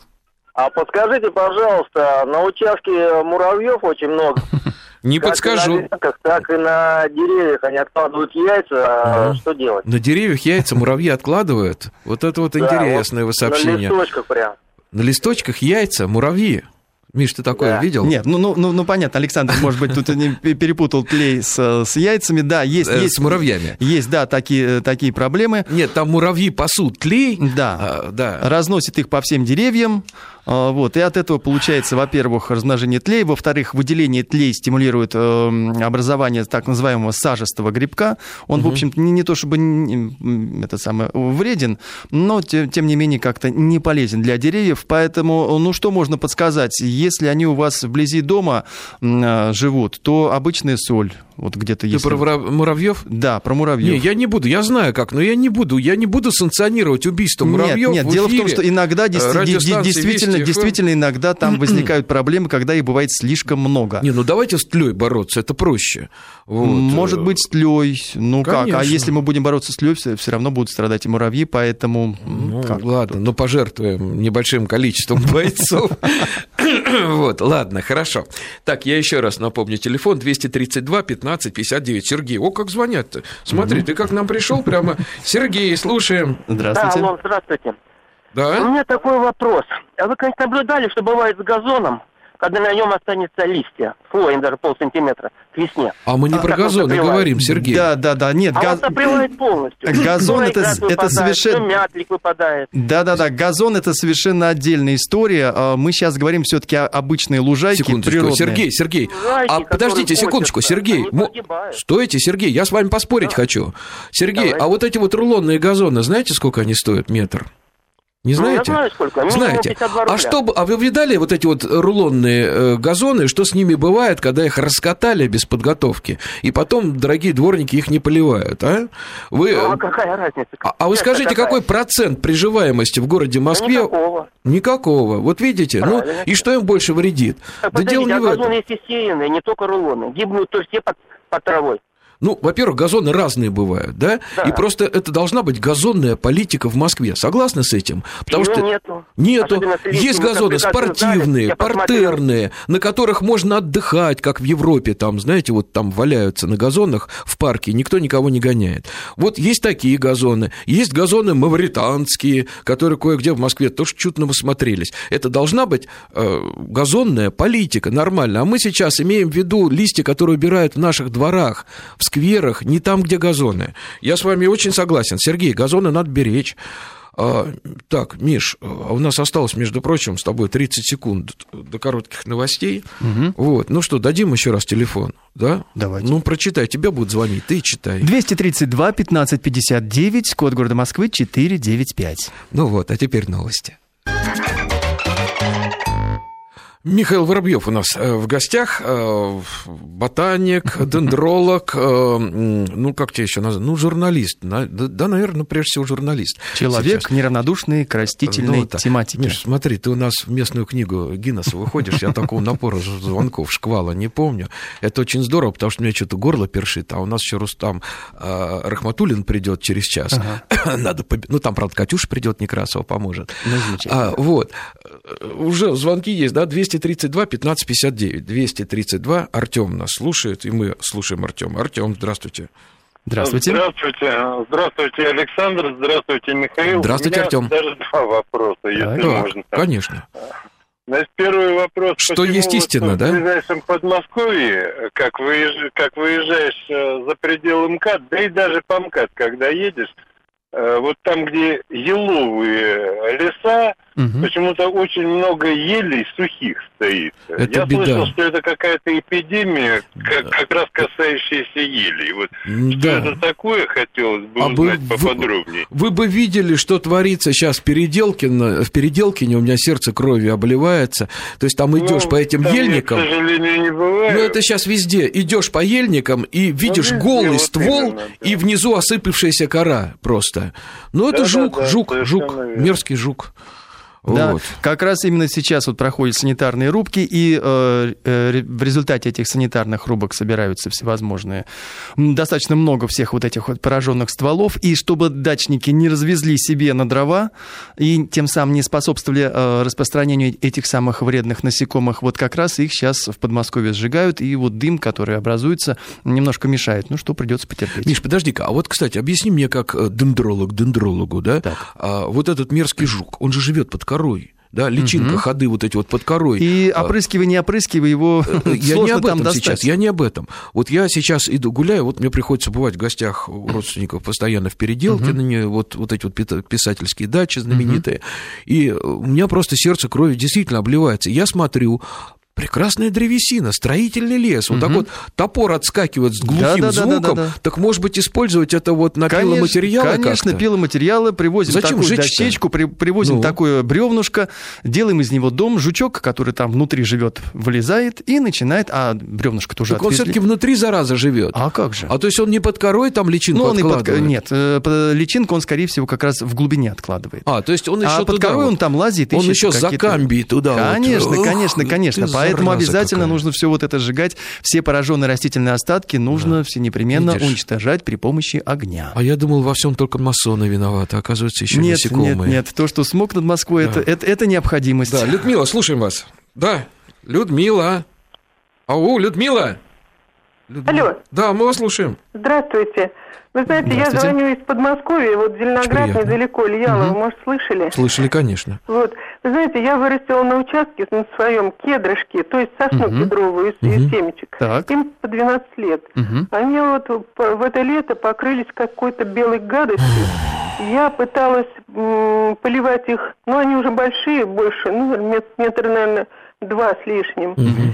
А подскажите, пожалуйста, на участке муравьев очень много. Не Как и подскажу. на ветках, так и на деревьях они откладывают яйца. А. Что делать? На деревьях яйца муравьи откладывают. Вот это вот интересное вы вот сообщение. На листочках прям. На листочках яйца, муравьи. Миш, ты такое Да. видел? Нет, ну, ну, ну, ну, понятно, Александр, может быть, тут не перепутал тлей с, с яйцами. Да, есть, Э, есть, С муравьями. есть, да, такие, такие проблемы. Нет, там муравьи пасут тлей. Да. А, да. разносит их по всем деревьям. А, Вот, и от этого получается, во-первых, размножение тлей, во-вторых, выделение тлей стимулирует э, образование так называемого сажистого грибка. Он, в общем-то, не, не то чтобы не- это самое, вреден, но те- тем не менее как-то не полезен для деревьев. Поэтому, ну что можно подсказать? Если они у вас вблизи дома а, живут, то обычная соль, вот где-то Ты есть. про мура- муравьев? Да, про Не, муравьев. я не буду, я знаю как, но я не буду, я не буду санкционировать убийство Нет, муравьев. нет, дело в том, что иногда действи- де- де- действительно, действительно иногда там возникают проблемы, когда их бывает слишком много. Не, ну давайте с тлей бороться, это проще. Вот. Может быть, с тлей. Ну как? А Конечно. если мы будем бороться с тлей, все, равно будут страдать и муравьи, поэтому. Ну, как? ладно, ну пожертвуем небольшим количеством бойцов. Вот, ладно, хорошо. Так, я еще раз напомню, телефон 232 15 59. Сергей, о, как звонят-то. Смотри, ты как нам пришел прямо. Сергей, слушаем. Здравствуйте. Да, алло, здравствуйте. У Да? меня такой вопрос. А вы, конечно, наблюдали, что бывает с газоном, когда на нем останется листья, слоем даже полсантиметра, к весне. А мы не А про как он газоны сопревает? говорим, Сергей. Да, да, да. Нет, А газ- он сопревает полностью. Газон То это- это выпадает, совершенно- мятлик выпадает. Да, да, да. Газон это совершенно отдельная история. А Мы сейчас говорим все-таки о обычной лужайке Секундочку, природной. Сергей, Сергей, Лужайки, а подождите секундочку, Сергей, мо- стойте, Сергей, я с вами поспорить хочу. Сергей, Давайте. а вот эти вот рулонные газоны, знаете, сколько они стоят метр? Не Ну, я знаете? знаю сколько. Минимум Знаете. 52 А что, а вы видали вот эти вот рулонные э, газоны, что с ними бывает, когда их раскатали без подготовки, и потом дорогие дворники их не поливают, а? Вы, Ну, а какая разница? а, а вы скажите, какая? какой процент приживаемости в городе Да Москве? никакого. Никакого. Вот видите, ну Правильно. и что им больше вредит? Так, Да дело подождите, не а в этом. газоны есть и сеянные, не только рулоны. Гибнут то все под, под травой. Ну, во-первых, газоны разные бывают, да? Да. И просто это должна быть газонная политика в Москве. Согласны с этим? Потому что нету. нету. Есть газоны спортивные, партерные, на которых можно отдыхать, как в Европе, там, знаете, вот там валяются на газонах в парке, никто никого не гоняет. Вот есть такие газоны. Есть газоны мавританские, которые кое-где в Москве тоже чутно смотрелись. Это должна быть э, газонная политика, нормально. А мы сейчас имеем в виду листья, которые убирают в наших дворах, в скверах, не там, где газоны. Я с вами очень согласен. Сергей, газоны надо беречь. А, так, Миш, а у нас осталось, между прочим, с тобой 30 секунд до коротких новостей. Вот, ну что, дадим еще раз телефон, да? Давайте. Ну, прочитай, тебе будут звонить, ты читай. 232 1559, код города Москвы 495. Ну вот, а теперь новости. Михаил Воробьев у нас э, в гостях, э, ботаник, дендролог, э, ну, как тебе еще назвать, ну, журналист, на- да, наверное, прежде всего журналист. Человек Сейчас. неравнодушный к растительной Ну, тематике. Миш, смотри, ты у нас в местную книгу Гиннесса выходишь, я такого напора звонков, шквала не помню. Это очень здорово, потому что у меня что-то горло першит, а у нас еще Рустам Рахматуллин придет через час. Надо, побе- ну, там, правда, Катюша придет, Некрасова поможет. Ну. А, вот. Уже звонки есть, да, 232 1559. 232. Артем нас слушает, и мы слушаем Артема. Артем, здравствуйте. Здравствуйте. Здравствуйте. Здравствуйте, Александр. Здравствуйте, Михаил. Здравствуйте, Артем. даже два вопроса, если Так. Да, можно. конечно. Значит, первый вопрос. Что есть вот истина, в да? ближайшем Подмосковье, как, выезж- как выезжаешь э, за пределы МКАД, да и даже по МКАД, когда едешь, вот там, где еловые леса, Мгм. почему-то очень много елей сухих стоит. Это Я беда. слышал, что это какая-то эпидемия, как, как раз касающаяся елей. Вот что Да. это такое, хотелось бы А вы узнать в- поподробнее. Вы бы видели, что творится сейчас в Переделкино. В Переделкине у меня сердце кровью обливается. То есть там идешь Ну, по этим там я, ельникам. к сожалению, не. Ну, это сейчас везде. Идешь по ельникам и видишь везде, голый вот ствол именно, да. и внизу осыпавшаяся кора просто. Ну, это Да-да-да, жук, жук, совершенно жук, верно. мерзкий жук. Да, Вот. как раз именно сейчас вот проходят санитарные рубки, и э, э, в результате этих санитарных рубок собираются всевозможные, достаточно много всех вот этих вот пораженных стволов, и чтобы дачники не развезли себе на дрова, и тем самым не способствовали э, распространению этих самых вредных насекомых, вот как раз их сейчас в Подмосковье сжигают, и вот дым, который образуется, немножко мешает. Ну что, придется потерпеть. Миш, подожди-ка, а вот, кстати, объясни мне, как э, дендролог дендрологу, да, Так. а, вот этот мерзкий жук, он же живет под корой. да, личинка, Мгм. ходы вот эти вот под корой. И А, опрыскивай, не опрыскивай его, Я не об этом сейчас, я не об этом. Вот я сейчас иду гуляю, вот мне приходится бывать в гостях у родственников постоянно в переделке, на нее, вот, вот эти вот писательские дачи знаменитые, и э, у меня просто сердце кровью действительно обливается. Я смотрю, Прекрасная древесина, строительный лес. Вот так Мгм. вот топор отскакивает с глухим Да-да-да-да-да-да. звуком. Так, может быть, использовать это вот на Конечно, пиломатериалы Конечно, как-то? пиломатериалы, привозим Зачем такую дощечку, при- привозим Ну. такое бревнышко, делаем из него дом, жучок, который там внутри живет, вылезает и начинает, а бревнышко тоже Так он отвезли. все-таки внутри, зараза, живет. А как же? А то есть он не под корой там личинку ну, он и под... откладывает? Нет, э, под- личинку он, скорее всего, как раз в глубине откладывает. А, то есть он еще а под корой вот. он там лазит, Он еще за камби туда вот. Конечно, Ох, конечно, конечно. Поэтому обязательно какая. нужно все вот это сжигать. Все пораженные растительные остатки нужно все непременно Видишь? уничтожать при помощи огня. А я думал, во всем только масоны виноваты, а оказывается, еще нет, насекомые. нет, нет. То, что смог над Москвой, это, это, это необходимость. Да, Людмила, слушаем вас. Да, Людмила. Ау, Людмила. Людмила. Алло. Да, мы вас слушаем. Здравствуйте. Вы знаете, я Здравствуйте. звоню из Подмосковья, вот Зеленоград, недалеко, Ильялова, Мгм. может, слышали? Слышали, конечно. Вот. Вы знаете, я вырастила на участке на своем кедрышке, то есть сосну Мгм. кедровую из, из Мгм. семечек. Так. Им по 12 лет. Мгм. Они вот в это лето покрылись какой-то белой гадостью. Я пыталась м, поливать их, ну, они уже большие, больше, ну, мет- метр, наверное, два с лишним. Мгм.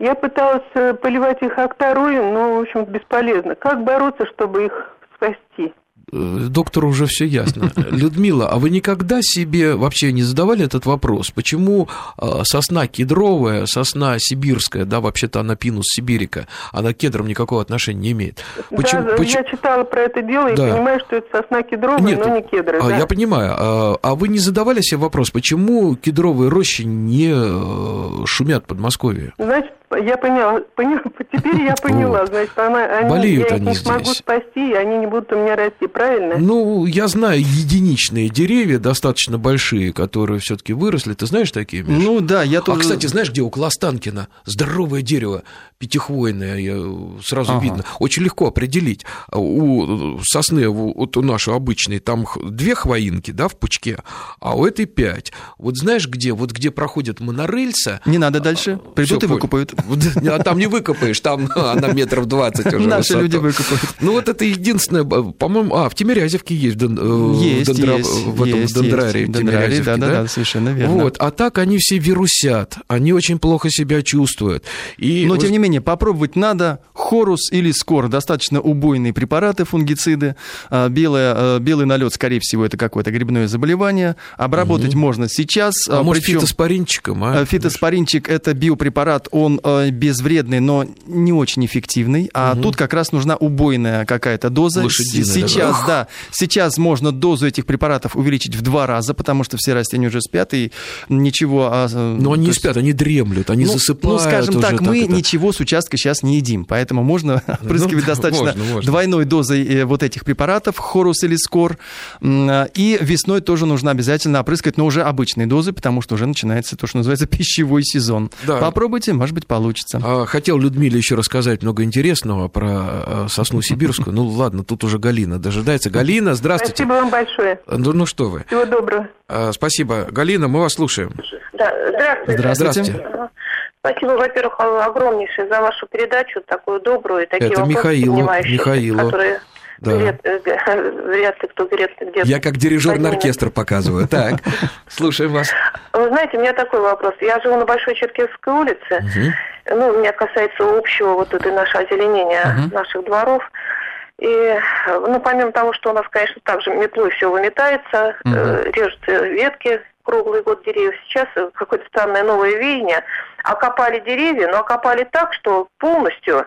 Я пыталась э, поливать их акторою, но, в общем, бесполезно. Как бороться, чтобы их спасти? Э, Доктору уже все ясно. Людмила, а вы никогда себе вообще не задавали этот вопрос? Почему э, сосна кедровая, сосна сибирская, да, вообще-то она пинус сибирика, она к кедрам никакого отношения не имеет? Почему, да, поч- я читала про это дело и Да. понимаю, что это сосна кедровая, Нет, но не кедра. да. Я понимаю. А, а вы не задавали себе вопрос, почему кедровые рощи не шумят в Подмосковье? Значит, я поняла, поняла, теперь я поняла, значит, она, они, Болеют я их они не смогу здесь. спасти, и они не будут у меня расти, правильно? Ну, я знаю единичные деревья, достаточно большие, которые все-таки выросли. Ты знаешь такие, Миш? Ну да, я А, тоже... кстати, знаешь, где около Останкина здоровое дерево, пятихвойное, я- сразу Ага. видно, очень легко определить. У сосны, у- вот у нашей обычной, там две хвоинки, да, в пучке, а у этой пять. Вот знаешь где? Вот где проходит монорельса, Не надо дальше. Придут Всё, и выкупают. А там не выкопаешь, там она метров 20 уже Наши высоту. люди выкупают. Ну вот это единственное, по-моему, а, в Тимирязевке есть, Дон- э, Есть, в Дондра- есть, в этом есть, Дондрарии, есть. Дондрарии, Тимирязевке, да, да, да, совершенно верно. Вот, а так они все вирусят, они очень плохо себя чувствуют. И Но, вот- тем не менее, попробовать надо хорус или скор. Достаточно убойные препараты, фунгициды. А, Белое, а, белый налет, скорее всего, это какое-то грибное заболевание. Обработать можно сейчас. а может, причем- фитоспоринчиком, а? Э, Фитоспоринчик – это биопрепарат, он э, безвредный, но не очень эффективный. А тут как раз нужна убойная какая-то доза. Лошадиная, С- да? Сейчас, да, сейчас можно дозу этих препаратов увеличить в два раза, потому что все растения уже спят, и ничего... а, э, Но они не есть- спят, они дремлют, они ну, засыпают. Ну, скажем уже так, мы это. ничего с участка сейчас не едим, поэтому можно опрыскивать да, достаточно можно, можно. двойной дозой э, вот этих препаратов, хорус или скор. И весной тоже нужно обязательно опрыскивать, но уже обычной дозы, потому что уже начинается то, что называется пищевой сезон. Да. Попробуйте, может быть, получится. А, Хотел Людмиле еще рассказать много интересного про э, сосну сибирскую. Ну ладно, тут уже Галина дожидается. Галина, здравствуйте. Спасибо вам большое. Ну, ну что вы. Всего доброго. А, Спасибо. Галина, мы вас слушаем. Да, здравствуйте. Здравствуйте. Здравствуйте. Спасибо, во-первых, огромнейшее за вашу передачу, такую добрую, и такие Это вопросы Михаилу, поднимающие, Михаилу. которые Да. вряд, э, вряд ли кто вряд ли где-то. Я как дирижер на оркестр показываю. Так, слушаем вас. Вы знаете, у меня такой вопрос. Я живу на Большой Черкесской улице. Мгм. Ну, меня касается общего вот этой нашего озеленения Мгм. наших дворов. И, ну, помимо того, что у нас, конечно, также метлой все выметается, Мгм. э, режутся ветки круглый год деревьев. Сейчас э, какое-то странное новое веяние. Окопали деревья, но окопали так, что полностью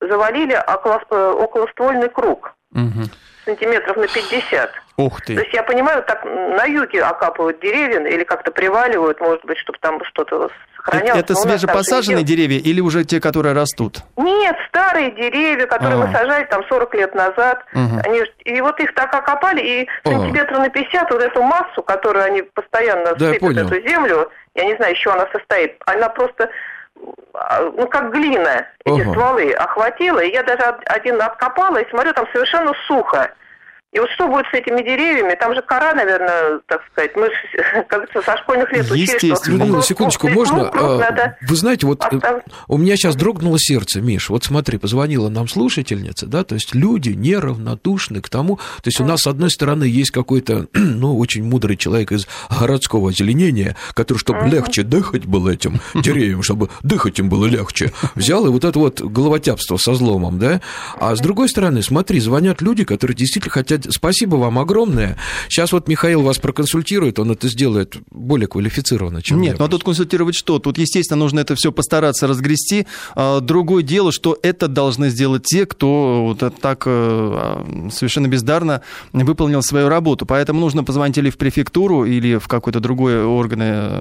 завалили около, э, околоствольный круг Мгм. сантиметров на 50. Ух То ты. есть я понимаю, так на юге окапывают деревья или как-то приваливают, может быть, чтобы там что-то сохранялось. Это свежепосаженные деревья или уже те, которые растут? Нет, старые деревья, которые мы сажали там 40 лет назад. Мгм. Они, и вот их так окопали, и сантиметра на 50 вот эту массу, которую они постоянно Да, сыпят эту землю, я не знаю, чего она состоит, она просто ну, как глина, эти Ага. стволы охватила, и я даже од- один откопала, и смотрю, там совершенно сухо. И вот что будет с этими деревьями? Там же кора, наверное, так сказать. Мы, как говорится, со школьных лет учили, что... Людмила, секундочку, можно? А, вы знаете, вот э, у меня сейчас дрогнуло сердце, Миш. Вот смотри, позвонила нам слушательница, да, то есть люди неравнодушны к тому... То есть у нас, с одной стороны, есть какой-то, ну, очень мудрый человек из городского озеленения, который, чтобы легче дыхать было этим деревьям, чтобы дыхать им было легче, взял и вот это вот головотяпство со зломом, да? А с другой стороны, смотри, звонят люди, которые действительно хотят спасибо вам огромное. Сейчас вот Михаил вас проконсультирует, он это сделает более квалифицированно, чем Нет, ну, а тут консультировать что? Тут, естественно, нужно это все постараться разгрести. А, другое дело, что это должны сделать те, кто вот так э, а, совершенно бездарно выполнил свою работу. Поэтому нужно позвонить или в префектуру, или в какой-то другой орган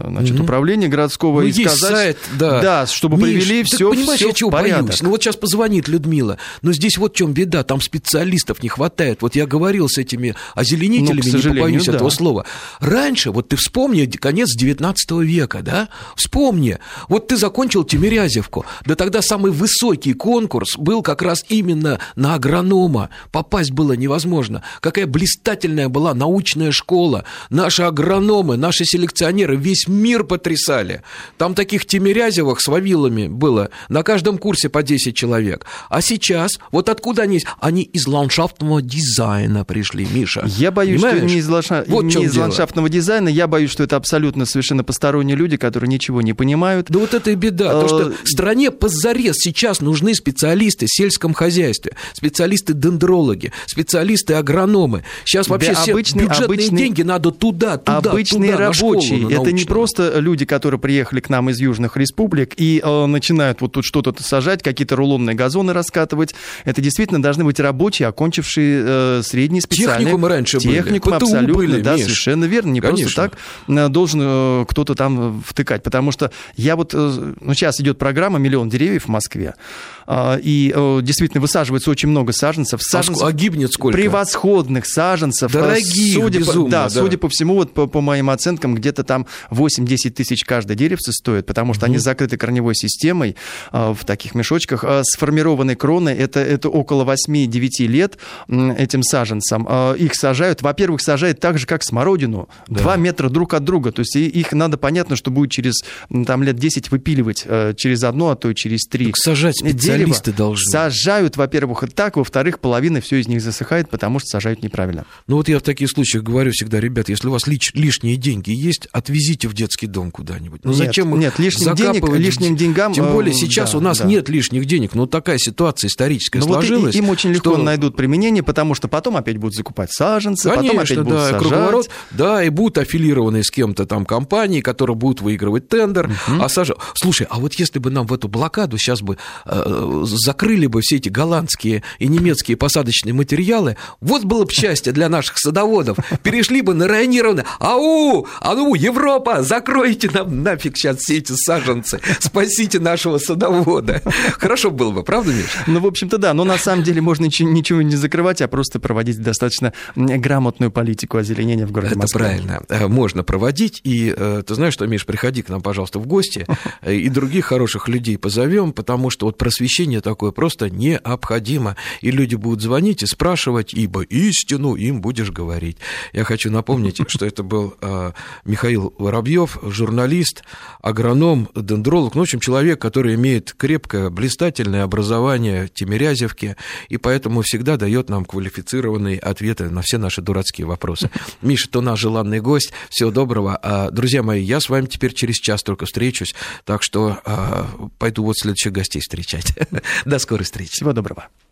значит, mm управления городского ну, и сказать, сайт, да. да, чтобы Миш, привели все, понимаешь, все я чего порядок. боюсь? Ну вот сейчас позвонит Людмила, но здесь вот в чем беда, там специалистов не хватает. Вот я говорю, говорил с этими озеленителями, ну, не побоюсь да. этого слова. Раньше, вот ты вспомни, конец 19 века, да? Вспомни, вот ты закончил Тимирязевку, да тогда самый высокий конкурс был как раз именно на агронома. Попасть было невозможно. Какая блистательная была научная школа. Наши агрономы, наши селекционеры весь мир потрясали. Там таких Тимирязевых с Вавилами было на каждом курсе по 10 человек. А сейчас, вот откуда они? Они из ландшафтного дизайна дизайна пришли, Миша. Я боюсь, Понимаешь? что не из, ландша... вот не из ландшафтного дизайна, я боюсь, что это абсолютно совершенно посторонние люди, которые ничего не понимают. Да вот это и беда, то, что э, стране позарез сейчас нужны специалисты в сельском хозяйстве, специалисты-дендрологи, специалисты-агрономы. Сейчас вообще все обычные, бюджетные обычные, деньги надо туда, туда, Обычные туда, рабочие, школу, это не просто люди, которые приехали к нам из южных республик и э, начинают вот тут что-то сажать, какие-то рулонные газоны раскатывать. Это действительно должны быть рабочие, окончившие э, средний средние специальные. Техникумы раньше Техникум, были. абсолютно, были, да, Миш. совершенно верно. Не Конечно. просто так э, должен э, кто-то там втыкать. Потому что я вот, э, ну, сейчас идет программа «Миллион деревьев» в Москве. А, и действительно высаживается очень много саженцев. А саженцев а гибнет сколько? Превосходных саженцев. Дорогих, судя безумно, по, да, да, судя по всему, вот по, по моим оценкам, где-то там 8-10 тысяч каждое деревце стоит, потому что угу. они закрыты корневой системой в таких мешочках. Сформированные кроны это, это около 8-9 лет этим саженцам. А, их сажают, во-первых, сажают так же, как смородину, да. 2 метра друг от друга. То есть их надо, понятно, что будет через там, лет 10 выпиливать э, через одно, а то и через три. Так сажать специалисты Дерево должны. Сажают, во-первых, так, во-вторых, половина все из них засыхает, потому что сажают неправильно. Ну вот я в таких случаях говорю всегда, ребят, если у вас лиш, лишние деньги есть, отвезите в детский дом куда-нибудь. Ну зачем нет, лишних денег, лишним деньгам... Тем более э, сейчас да, у нас да. нет лишних денег, но такая ситуация историческая Но сложилась. Вот и, им очень легко что... найдут применение, потому что потом опять будут закупать саженцы, Конечно, потом опять будут да, сажать. круговорот, да, и будут аффилированы с кем-то там компании, которые будут выигрывать тендер, угу. а сажа... Слушай, а вот если бы нам в эту блокаду сейчас бы э, закрыли бы все эти голландские и немецкие посадочные материалы, вот было бы счастье для наших садоводов. Перешли бы на районированное. Ау, а ну, Европа, закройте нам нафиг сейчас все эти саженцы, спасите нашего садовода. Хорошо было бы, правда, Миш? Ну, в общем-то, да, но на самом деле можно ничего, не закрывать, а просто проводить достаточно грамотную политику озеленения в городе Это Москве. правильно. Э, можно проводить. И э, ты знаешь что, Миш, приходи к нам, пожалуйста, в гости. И других хороших людей позовем, потому что вот просвещение такое просто необходимо. И люди будут звонить и спрашивать, ибо истину им будешь говорить. Я хочу напомнить, что это был Михаил Воробьев, журналист, агроном, дендролог, ну, в общем, человек, который имеет крепкое, блистательное образование в Тимирязевке, и поэтому всегда дает нам квалифицированные ответы на все наши дурацкие вопросы. Миша, ты наш желанный гость. Всего доброго. А, друзья мои, я с вами теперь через час только встречусь, так что а, пойду вот следующих гостей встречать. До скорой встречи. Всего доброго.